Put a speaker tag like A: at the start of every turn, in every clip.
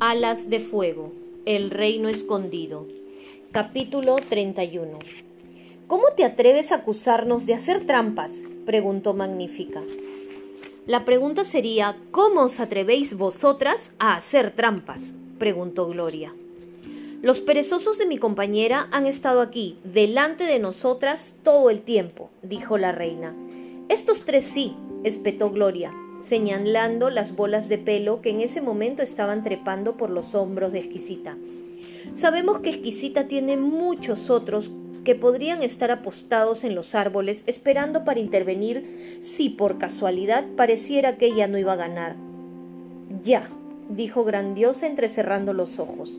A: Alas de Fuego, El Reino Escondido. Capítulo 31. ¿Cómo te atreves a acusarnos de hacer trampas? preguntó Magnífica. La pregunta sería, ¿cómo os atrevéis vosotras a hacer trampas? preguntó Gloria. Los perezosos de mi compañera han estado aquí, delante de nosotras, todo el tiempo, dijo la reina. Estos tres sí, espetó Gloria, señalando las bolas de pelo que en ese momento estaban trepando por los hombros de Exquisita. Sabemos que Exquisita tiene muchos otros que podrían estar apostados en los árboles esperando para intervenir si por casualidad pareciera que ella no iba a ganar. Ya, dijo grandiosa entrecerrando los ojos.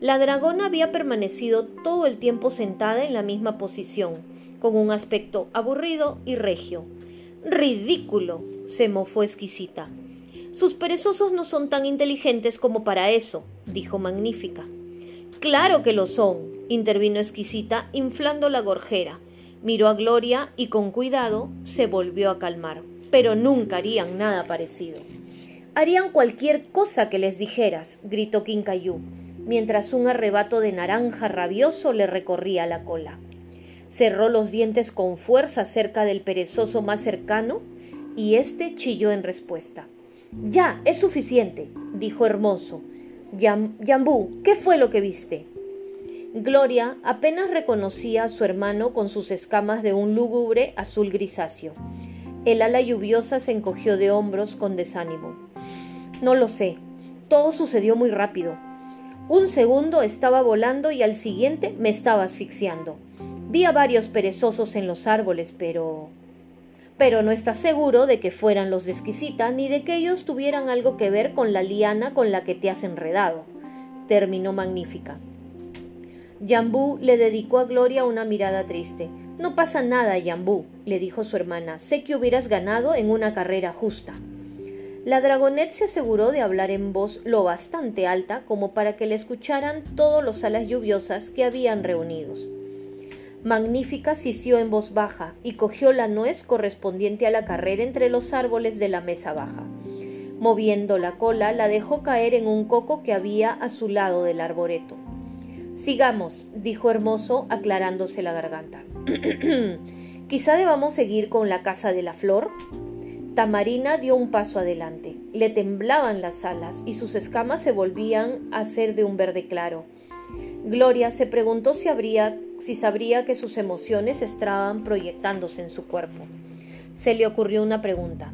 A: La dragona había permanecido todo el tiempo sentada en la misma posición, con un aspecto aburrido y regio. Ridículo, se mofó exquisita. Sus perezosos no son tan inteligentes como para eso, dijo Magnífica. Claro que lo son, intervino exquisita, inflando la gorjera. Miró a Gloria y con cuidado se volvió a calmar. Pero nunca harían nada parecido. Harían cualquier cosa que les dijeras, gritó Quincayú, mientras un arrebato de naranja rabioso le recorría la cola. Cerró los dientes con fuerza cerca del perezoso más cercano y éste chilló en respuesta. Ya, es suficiente, dijo Hermoso. Yambú, ¿qué fue lo que viste? Gloria apenas reconocía a su hermano con sus escamas de un lúgubre azul grisáceo. El ala lluviosa se encogió de hombros con desánimo. No lo sé. Todo sucedió muy rápido. Un segundo estaba volando y al siguiente me estaba asfixiando. Vi a varios perezosos en los árboles, pero pero no está seguro de que fueran los de exquisita ni de que ellos tuvieran algo que ver con la liana con la que te has enredado. Terminó magnífica. Yambú le dedicó a Gloria una mirada triste. No pasa nada, Yambú, le dijo su hermana. Sé que hubieras ganado en una carrera justa. La dragonet se aseguró de hablar en voz lo bastante alta como para que le escucharan todos los alas lluviosas que habían reunidos. Magnífica sisió en voz baja y cogió la nuez correspondiente a la carrera entre los árboles de la mesa baja. Moviendo la cola, la dejó caer en un coco que había a su lado del arboreto. Sigamos, dijo Hermoso, aclarándose la garganta. Quizá debamos seguir con la casa de la flor. Tamarina dio un paso adelante. Le temblaban las alas y sus escamas se volvían a ser de un verde claro. Gloria se preguntó si, habría, si sabría que sus emociones estaban proyectándose en su cuerpo. Se le ocurrió una pregunta.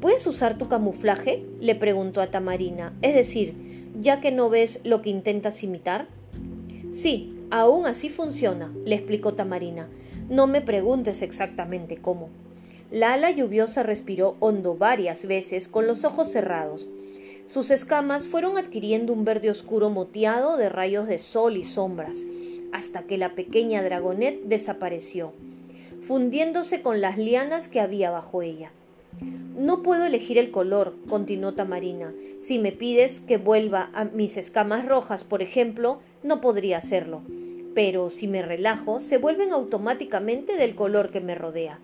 A: ¿Puedes usar tu camuflaje? le preguntó a Tamarina. Es decir, ya que no ves lo que intentas imitar. Sí, aún así funciona, le explicó Tamarina. No me preguntes exactamente cómo. La ala lluviosa respiró hondo varias veces con los ojos cerrados. Sus escamas fueron adquiriendo un verde oscuro moteado de rayos de sol y sombras, hasta que la pequeña dragonet desapareció, fundiéndose con las lianas que había bajo ella. No puedo elegir el color, continuó Tamarina. Si me pides que vuelva a mis escamas rojas, por ejemplo, no podría hacerlo. Pero si me relajo, se vuelven automáticamente del color que me rodea.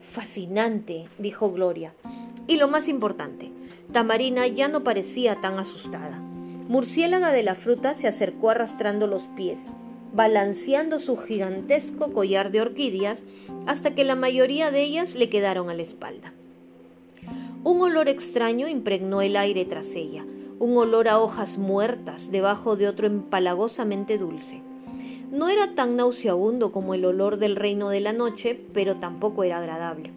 A: Fascinante, dijo Gloria. Y lo más importante, Tamarina ya no parecía tan asustada. Murciélaga de la fruta se acercó arrastrando los pies, balanceando su gigantesco collar de orquídeas hasta que la mayoría de ellas le quedaron a la espalda. Un olor extraño impregnó el aire tras ella, un olor a hojas muertas debajo de otro empalagosamente dulce. No era tan nauseabundo como el olor del reino de la noche, pero tampoco era agradable.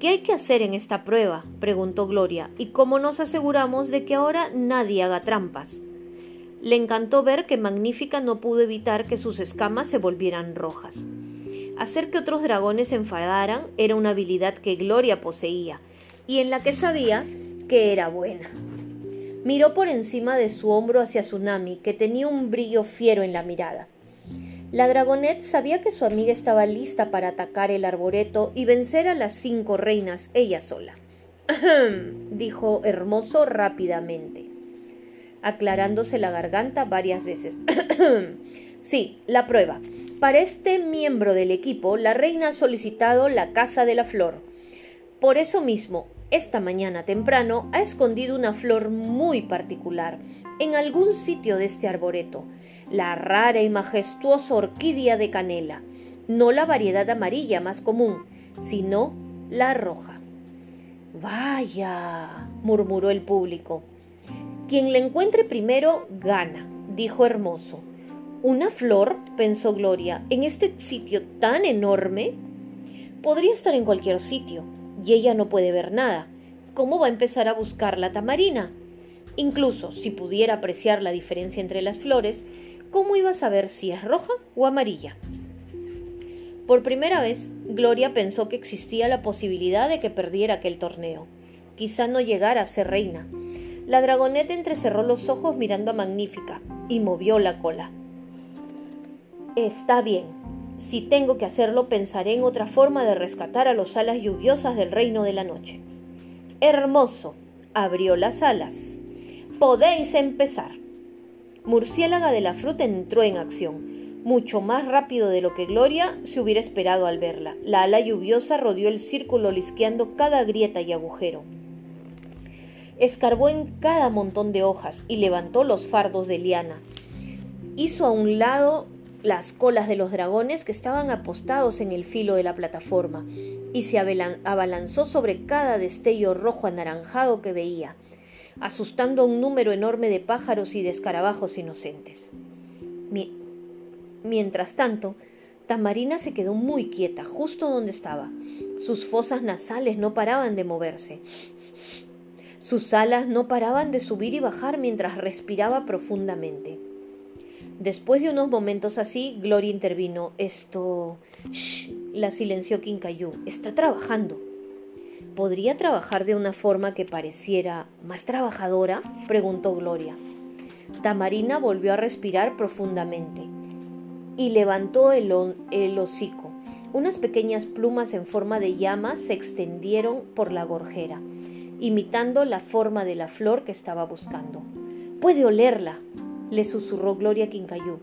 A: ¿Qué hay que hacer en esta prueba? preguntó Gloria. ¿Y cómo nos aseguramos de que ahora nadie haga trampas? Le encantó ver que Magnífica no pudo evitar que sus escamas se volvieran rojas. Hacer que otros dragones se enfadaran era una habilidad que Gloria poseía y en la que sabía que era buena. Miró por encima de su hombro hacia Tsunami, que tenía un brillo fiero en la mirada. La dragonet sabía que su amiga estaba lista para atacar el arboreto y vencer a las cinco reinas ella sola. dijo Hermoso rápidamente, aclarándose la garganta varias veces. sí, la prueba. Para este miembro del equipo, la reina ha solicitado la Casa de la Flor. Por eso mismo, esta mañana temprano ha escondido una flor muy particular en algún sitio de este arboreto, la rara y majestuosa orquídea de canela, no la variedad amarilla más común, sino la roja. Vaya, murmuró el público. Quien la encuentre primero gana, dijo Hermoso. ¿Una flor? pensó Gloria, en este sitio tan enorme. Podría estar en cualquier sitio, y ella no puede ver nada. ¿Cómo va a empezar a buscar la tamarina? Incluso si pudiera apreciar la diferencia entre las flores, ¿cómo iba a saber si es roja o amarilla? Por primera vez, Gloria pensó que existía la posibilidad de que perdiera aquel torneo. Quizá no llegara a ser reina. La dragoneta entrecerró los ojos mirando a Magnífica y movió la cola. Está bien, si tengo que hacerlo, pensaré en otra forma de rescatar a los alas lluviosas del reino de la noche. Hermoso. Abrió las alas. Podéis empezar. Murciélaga de la fruta entró en acción, mucho más rápido de lo que Gloria se hubiera esperado al verla. La ala lluviosa rodeó el círculo lisqueando cada grieta y agujero. Escarbó en cada montón de hojas y levantó los fardos de liana. Hizo a un lado las colas de los dragones que estaban apostados en el filo de la plataforma y se abalanzó sobre cada destello rojo anaranjado que veía, asustando a un número enorme de pájaros y de escarabajos inocentes. Mientras tanto, Tamarina se quedó muy quieta, justo donde estaba. Sus fosas nasales no paraban de moverse. Sus alas no paraban de subir y bajar mientras respiraba profundamente. Después de unos momentos así, Gloria intervino. Esto. Shh, la silenció Quincayú. Está trabajando. ¿Podría trabajar de una forma que pareciera más trabajadora? preguntó Gloria. Tamarina volvió a respirar profundamente y levantó el, el hocico. Unas pequeñas plumas en forma de llamas se extendieron por la gorjera, imitando la forma de la flor que estaba buscando. Puede olerla, le susurró Gloria Quincayú.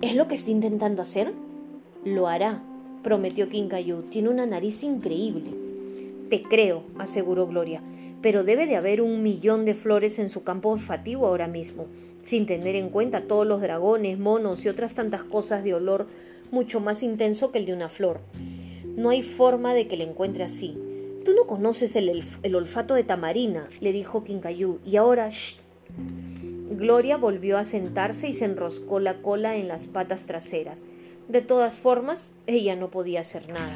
A: ¿Es lo que está intentando hacer? Lo hará, prometió Quincayú. Tiene una nariz increíble. Te creo, aseguró Gloria, pero debe de haber un millón de flores en su campo olfativo ahora mismo, sin tener en cuenta todos los dragones, monos y otras tantas cosas de olor mucho más intenso que el de una flor. No hay forma de que le encuentre así. Tú no conoces el, olfato de Tamarina, le dijo Quincayú, y ahora, shh, Gloria volvió a sentarse y se enroscó la cola en las patas traseras. De todas formas, ella no podía hacer nada.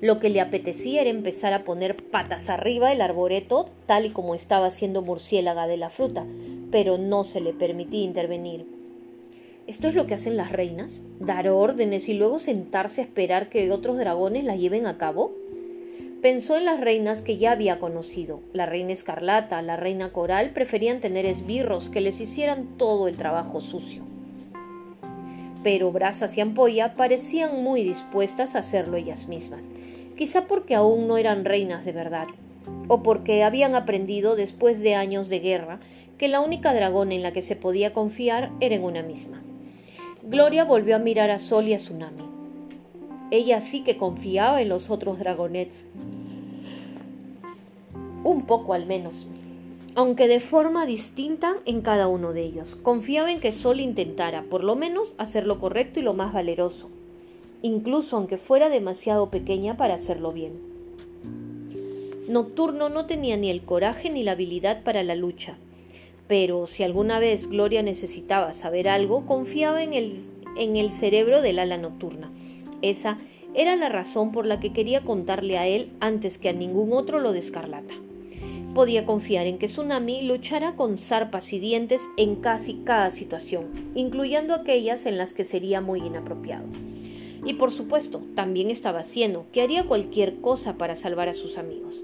A: Lo que le apetecía era empezar a poner patas arriba el arboreto tal y como estaba haciendo murciélaga de la fruta, pero no se le permitía intervenir. ¿Esto es lo que hacen las reinas? ¿Dar órdenes y luego sentarse a esperar que otros dragones la lleven a cabo? Pensó en las reinas que ya había conocido. La reina escarlata, la reina coral preferían tener esbirros que les hicieran todo el trabajo sucio. Pero Brasas y Ampolla parecían muy dispuestas a hacerlo ellas mismas, quizá porque aún no eran reinas de verdad, o porque habían aprendido después de años de guerra que la única dragón en la que se podía confiar era en una misma. Gloria volvió a mirar a Sol y a Tsunami. Ella sí que confiaba en los otros dragonets. Un poco al menos. Aunque de forma distinta en cada uno de ellos. Confiaba en que Sol intentara, por lo menos, hacer lo correcto y lo más valeroso. Incluso aunque fuera demasiado pequeña para hacerlo bien. Nocturno no tenía ni el coraje ni la habilidad para la lucha. Pero si alguna vez Gloria necesitaba saber algo, confiaba en el, en el cerebro del ala nocturna esa era la razón por la que quería contarle a él antes que a ningún otro lo de Escarlata. Podía confiar en que Tsunami luchara con zarpas y dientes en casi cada situación, incluyendo aquellas en las que sería muy inapropiado. Y por supuesto, también estaba haciendo que haría cualquier cosa para salvar a sus amigos.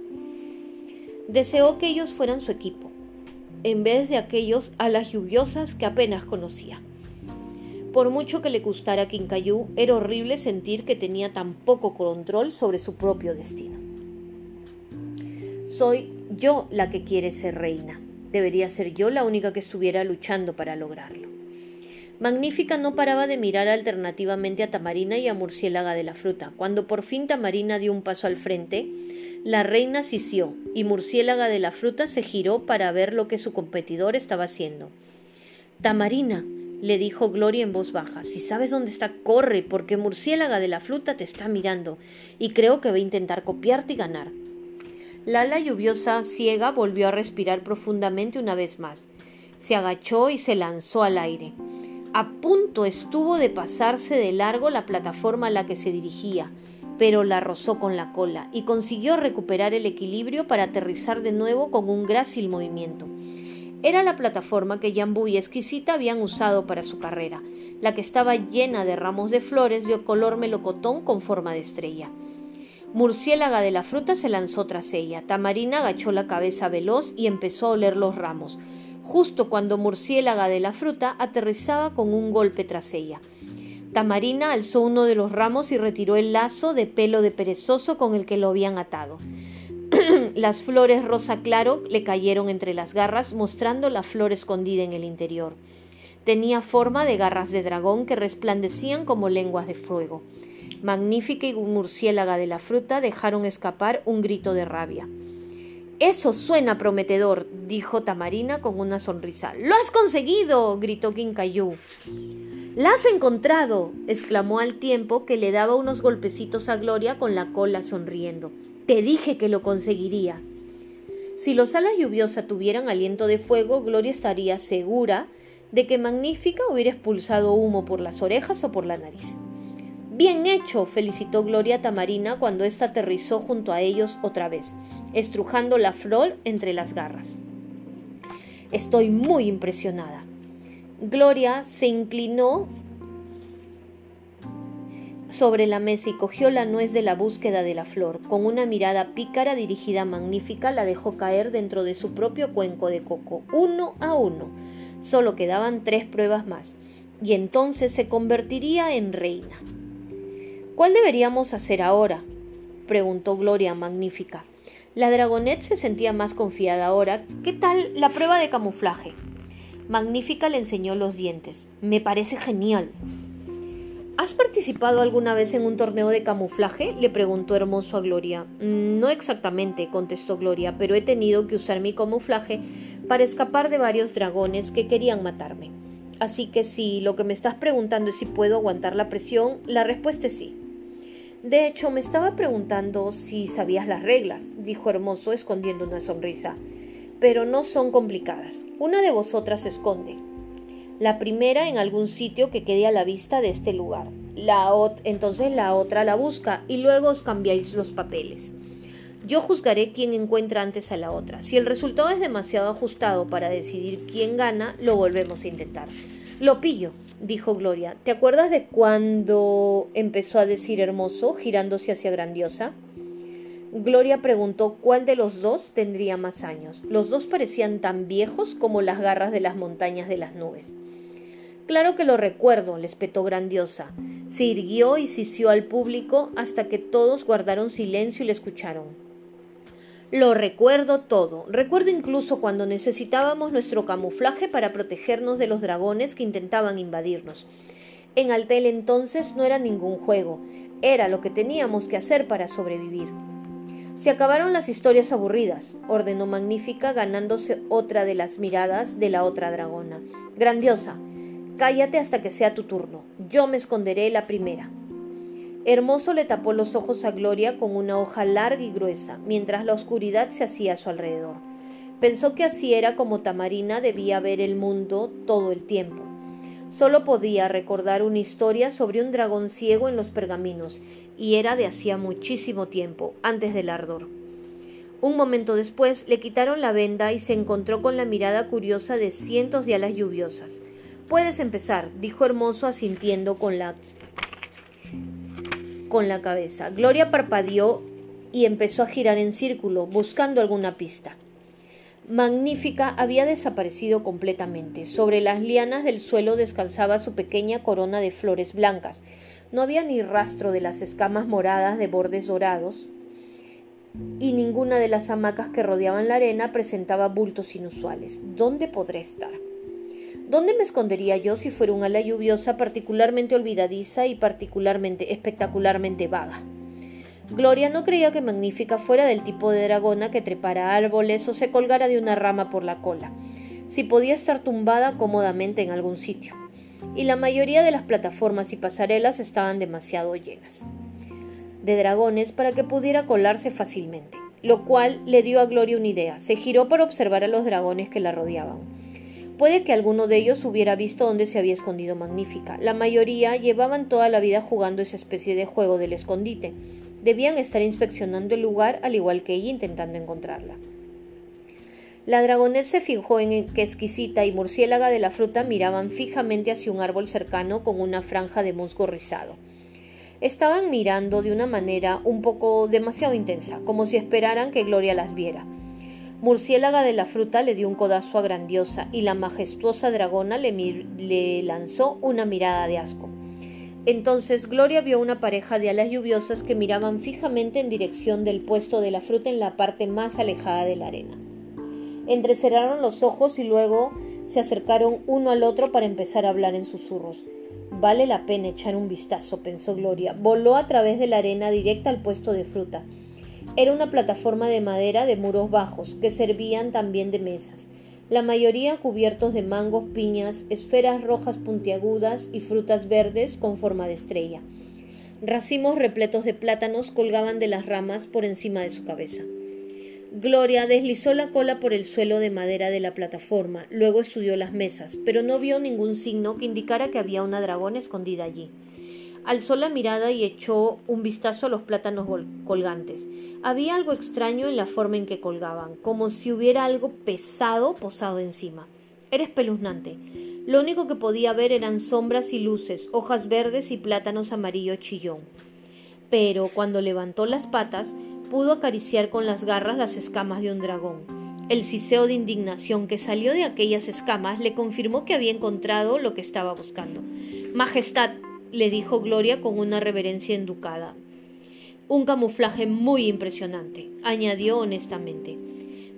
A: Deseó que ellos fueran su equipo, en vez de aquellos a las lluviosas que apenas conocía. Por mucho que le gustara Quincayú, era horrible sentir que tenía tan poco control sobre su propio destino. Soy yo la que quiere ser reina. Debería ser yo la única que estuviera luchando para lograrlo. Magnífica no paraba de mirar alternativamente a Tamarina y a Murciélaga de la fruta. Cuando por fin Tamarina dio un paso al frente, la reina sisió y Murciélaga de la fruta se giró para ver lo que su competidor estaba haciendo. Tamarina, le dijo Gloria en voz baja, si sabes dónde está, corre, porque Murciélaga de la fruta te está mirando, y creo que va a intentar copiarte y ganar. Lala lluviosa ciega volvió a respirar profundamente una vez más. Se agachó y se lanzó al aire. A punto estuvo de pasarse de largo la plataforma a la que se dirigía, pero la rozó con la cola y consiguió recuperar el equilibrio para aterrizar de nuevo con un grácil movimiento. Era la plataforma que Yambú y Exquisita habían usado para su carrera, la que estaba llena de ramos de flores de color melocotón con forma de estrella. Murciélaga de la fruta se lanzó tras ella. Tamarina agachó la cabeza veloz y empezó a oler los ramos, justo cuando Murciélaga de la fruta aterrizaba con un golpe tras ella. Tamarina alzó uno de los ramos y retiró el lazo de pelo de perezoso con el que lo habían atado. Las flores rosa claro le cayeron entre las garras, mostrando la flor escondida en el interior. Tenía forma de garras de dragón que resplandecían como lenguas de fuego. Magnífica y murciélaga de la fruta dejaron escapar un grito de rabia. Eso suena prometedor, dijo Tamarina con una sonrisa. ¡Lo has conseguido! gritó Quincayú. ¡La has encontrado! exclamó al tiempo que le daba unos golpecitos a Gloria con la cola sonriendo. Te dije que lo conseguiría. Si los alas lluviosas tuvieran aliento de fuego, Gloria estaría segura de que Magnífica hubiera expulsado humo por las orejas o por la nariz. Bien hecho, felicitó Gloria Tamarina cuando ésta aterrizó junto a ellos otra vez, estrujando la flor entre las garras. Estoy muy impresionada. Gloria se inclinó sobre la mesa y cogió la nuez de la búsqueda de la flor. Con una mirada pícara dirigida magnífica la dejó caer dentro de su propio cuenco de coco, uno a uno. Solo quedaban tres pruebas más, y entonces se convertiría en reina. ¿Cuál deberíamos hacer ahora? preguntó Gloria magnífica. La dragonet se sentía más confiada ahora. ¿Qué tal la prueba de camuflaje? Magnífica le enseñó los dientes. Me parece genial. ¿Has participado alguna vez en un torneo de camuflaje? le preguntó Hermoso a Gloria. Mm, no exactamente, contestó Gloria, pero he tenido que usar mi camuflaje para escapar de varios dragones que querían matarme. Así que si lo que me estás preguntando es si puedo aguantar la presión, la respuesta es sí. De hecho, me estaba preguntando si sabías las reglas, dijo Hermoso escondiendo una sonrisa pero no son complicadas. Una de vosotras se esconde. La primera en algún sitio que quede a la vista de este lugar. La entonces la otra la busca y luego os cambiáis los papeles. Yo juzgaré quién encuentra antes a la otra. Si el resultado es demasiado ajustado para decidir quién gana, lo volvemos a intentar. Lo pillo, dijo Gloria. ¿Te acuerdas de cuando empezó a decir hermoso, girándose hacia grandiosa? Gloria preguntó cuál de los dos tendría más años. Los dos parecían tan viejos como las garras de las montañas de las nubes. Claro que lo recuerdo, le espetó grandiosa. Se irguió y sisió al público hasta que todos guardaron silencio y le escucharon. Lo recuerdo todo. Recuerdo incluso cuando necesitábamos nuestro camuflaje para protegernos de los dragones que intentaban invadirnos. En Altel entonces no era ningún juego, era lo que teníamos que hacer para sobrevivir. Se acabaron las historias aburridas, ordenó Magnífica, ganándose otra de las miradas de la otra dragona. Grandiosa, cállate hasta que sea tu turno. Yo me esconderé la primera. Hermoso le tapó los ojos a Gloria con una hoja larga y gruesa, mientras la oscuridad se hacía a su alrededor. Pensó que así era como Tamarina debía ver el mundo todo el tiempo. Solo podía recordar una historia sobre un dragón ciego en los pergaminos, y era de hacía muchísimo tiempo, antes del ardor. Un momento después le quitaron la venda y se encontró con la mirada curiosa de cientos de alas lluviosas. Puedes empezar, dijo Hermoso asintiendo con la con la cabeza. Gloria parpadeó y empezó a girar en círculo, buscando alguna pista. Magnífica había desaparecido completamente. Sobre las lianas del suelo descansaba su pequeña corona de flores blancas, no había ni rastro de las escamas moradas de bordes dorados, y ninguna de las hamacas que rodeaban la arena presentaba bultos inusuales. ¿Dónde podré estar? ¿Dónde me escondería yo si fuera un ala lluviosa particularmente olvidadiza y particularmente espectacularmente vaga? Gloria no creía que Magnífica fuera del tipo de dragona que trepara árboles o se colgara de una rama por la cola, si podía estar tumbada cómodamente en algún sitio. Y la mayoría de las plataformas y pasarelas estaban demasiado llenas de dragones para que pudiera colarse fácilmente, lo cual le dio a Gloria una idea. Se giró para observar a los dragones que la rodeaban. Puede que alguno de ellos hubiera visto dónde se había escondido Magnífica. La mayoría llevaban toda la vida jugando esa especie de juego del escondite. Debían estar inspeccionando el lugar al igual que ella intentando encontrarla. La dragonet se fijó en que Exquisita y Murciélaga de la fruta miraban fijamente hacia un árbol cercano con una franja de musgo rizado. Estaban mirando de una manera un poco demasiado intensa, como si esperaran que Gloria las viera. Murciélaga de la fruta le dio un codazo a Grandiosa y la majestuosa dragona le, le lanzó una mirada de asco. Entonces Gloria vio una pareja de alas lluviosas que miraban fijamente en dirección del puesto de la fruta en la parte más alejada de la arena. Entrecerraron los ojos y luego se acercaron uno al otro para empezar a hablar en susurros. Vale la pena echar un vistazo, pensó Gloria. Voló a través de la arena directa al puesto de fruta. Era una plataforma de madera de muros bajos, que servían también de mesas, la mayoría cubiertos de mangos, piñas, esferas rojas puntiagudas y frutas verdes con forma de estrella. Racimos repletos de plátanos colgaban de las ramas por encima de su cabeza. Gloria deslizó la cola por el suelo de madera de la plataforma, luego estudió las mesas, pero no vio ningún signo que indicara que había una dragón escondida allí. Alzó la mirada y echó un vistazo a los plátanos colgantes. Había algo extraño en la forma en que colgaban, como si hubiera algo pesado posado encima. Era espeluznante. Lo único que podía ver eran sombras y luces, hojas verdes y plátanos amarillo chillón. Pero cuando levantó las patas, pudo acariciar con las garras las escamas de un dragón. El siseo de indignación que salió de aquellas escamas le confirmó que había encontrado lo que estaba buscando. Majestad, le dijo Gloria con una reverencia enducada. Un camuflaje muy impresionante, añadió honestamente.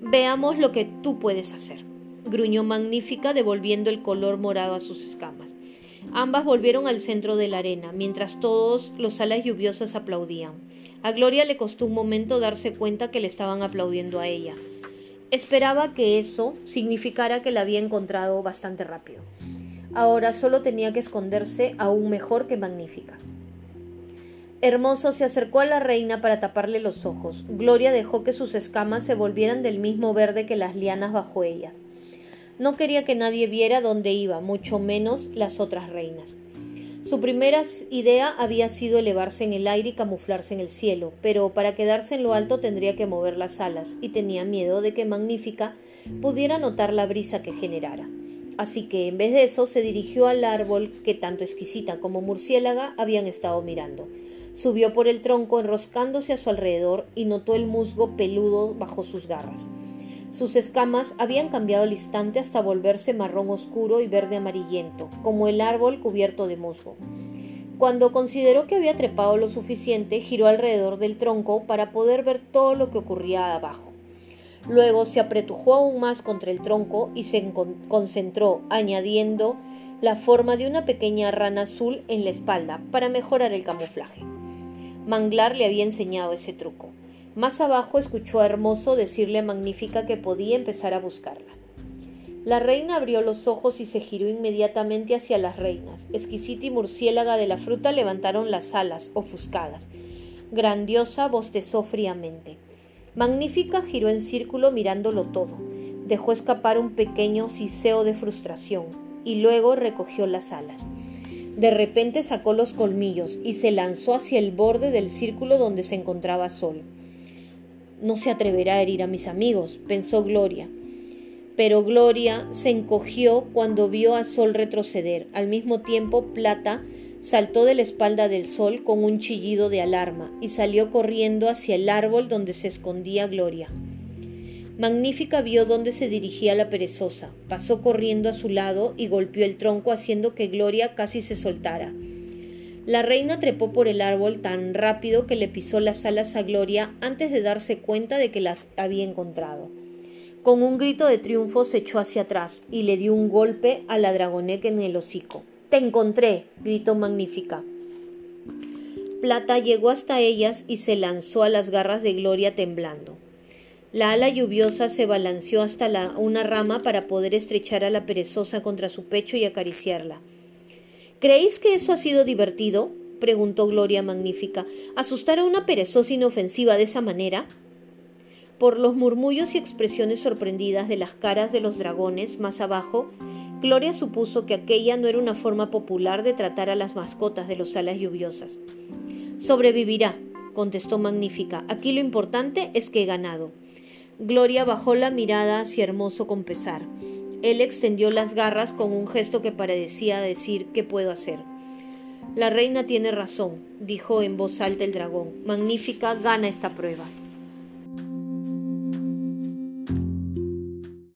A: Veamos lo que tú puedes hacer. Gruñó Magnífica devolviendo el color morado a sus escamas. Ambas volvieron al centro de la arena, mientras todos los alas lluviosas aplaudían. A Gloria le costó un momento darse cuenta que le estaban aplaudiendo a ella. Esperaba que eso significara que la había encontrado bastante rápido. Ahora solo tenía que esconderse aún mejor que magnífica. Hermoso se acercó a la reina para taparle los ojos. Gloria dejó que sus escamas se volvieran del mismo verde que las lianas bajo ellas. No quería que nadie viera dónde iba, mucho menos las otras reinas. Su primera idea había sido elevarse en el aire y camuflarse en el cielo, pero para quedarse en lo alto tendría que mover las alas, y tenía miedo de que Magnífica pudiera notar la brisa que generara. Así que en vez de eso se dirigió al árbol que tanto exquisita como murciélaga habían estado mirando. Subió por el tronco enroscándose a su alrededor y notó el musgo peludo bajo sus garras. Sus escamas habían cambiado al instante hasta volverse marrón oscuro y verde amarillento, como el árbol cubierto de musgo. Cuando consideró que había trepado lo suficiente, giró alrededor del tronco para poder ver todo lo que ocurría abajo. Luego se apretujó aún más contra el tronco y se concentró, añadiendo la forma de una pequeña rana azul en la espalda para mejorar el camuflaje. Manglar le había enseñado ese truco. Más abajo escuchó a Hermoso decirle a Magnífica que podía empezar a buscarla. La reina abrió los ojos y se giró inmediatamente hacia las reinas. Exquisita y murciélaga de la fruta levantaron las alas, ofuscadas. Grandiosa bostezó fríamente. Magnífica giró en círculo mirándolo todo. Dejó escapar un pequeño siseo de frustración y luego recogió las alas. De repente sacó los colmillos y se lanzó hacia el borde del círculo donde se encontraba Sol. No se atreverá a herir a mis amigos, pensó Gloria. Pero Gloria se encogió cuando vio a Sol retroceder. Al mismo tiempo, Plata saltó de la espalda del sol con un chillido de alarma y salió corriendo hacia el árbol donde se escondía Gloria. Magnífica vio dónde se dirigía la perezosa, pasó corriendo a su lado y golpeó el tronco haciendo que Gloria casi se soltara. La reina trepó por el árbol tan rápido que le pisó las alas a Gloria antes de darse cuenta de que las había encontrado. Con un grito de triunfo se echó hacia atrás y le dio un golpe a la dragoneca en el hocico. Te encontré, gritó Magnífica. Plata llegó hasta ellas y se lanzó a las garras de Gloria temblando. La ala lluviosa se balanceó hasta una rama para poder estrechar a la perezosa contra su pecho y acariciarla. ¿Creéis que eso ha sido divertido? preguntó Gloria Magnífica. ¿Asustar a una perezosa inofensiva de esa manera? Por los murmullos y expresiones sorprendidas de las caras de los dragones más abajo, Gloria supuso que aquella no era una forma popular de tratar a las mascotas de los alas lluviosas. Sobrevivirá, contestó Magnífica. Aquí lo importante es que he ganado. Gloria bajó la mirada hacia Hermoso con pesar. Él extendió las garras con un gesto que parecía decir ¿qué puedo hacer? La reina tiene razón, dijo en voz alta el dragón. Magnífica gana esta prueba.